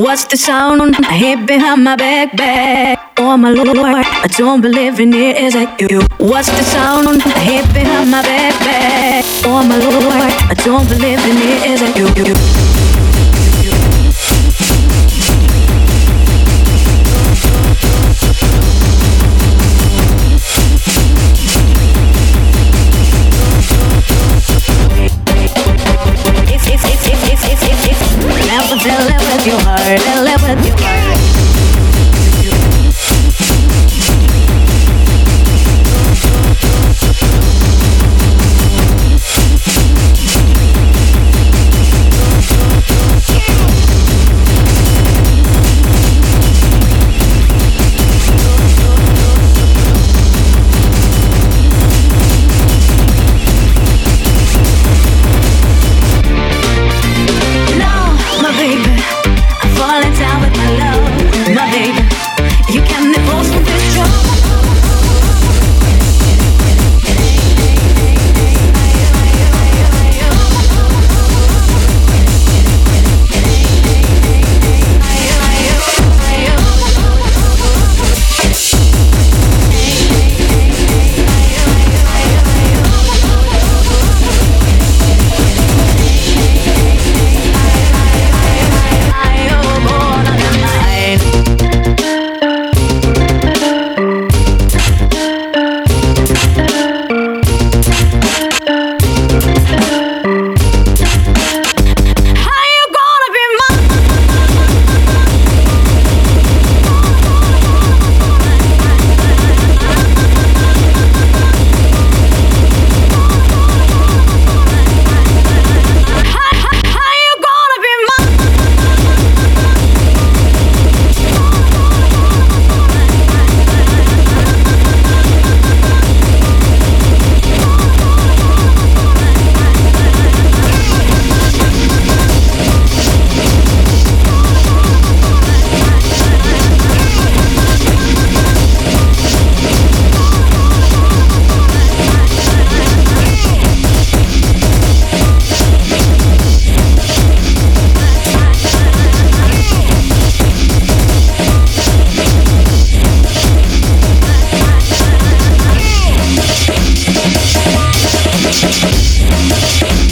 What's the sound on, I hear behind my back, back? Oh my lord, I don't believe in it. Is it you? What's the sound on? I hear behind my back, back? Oh my lord, I don't believe in it. Is it you? you Música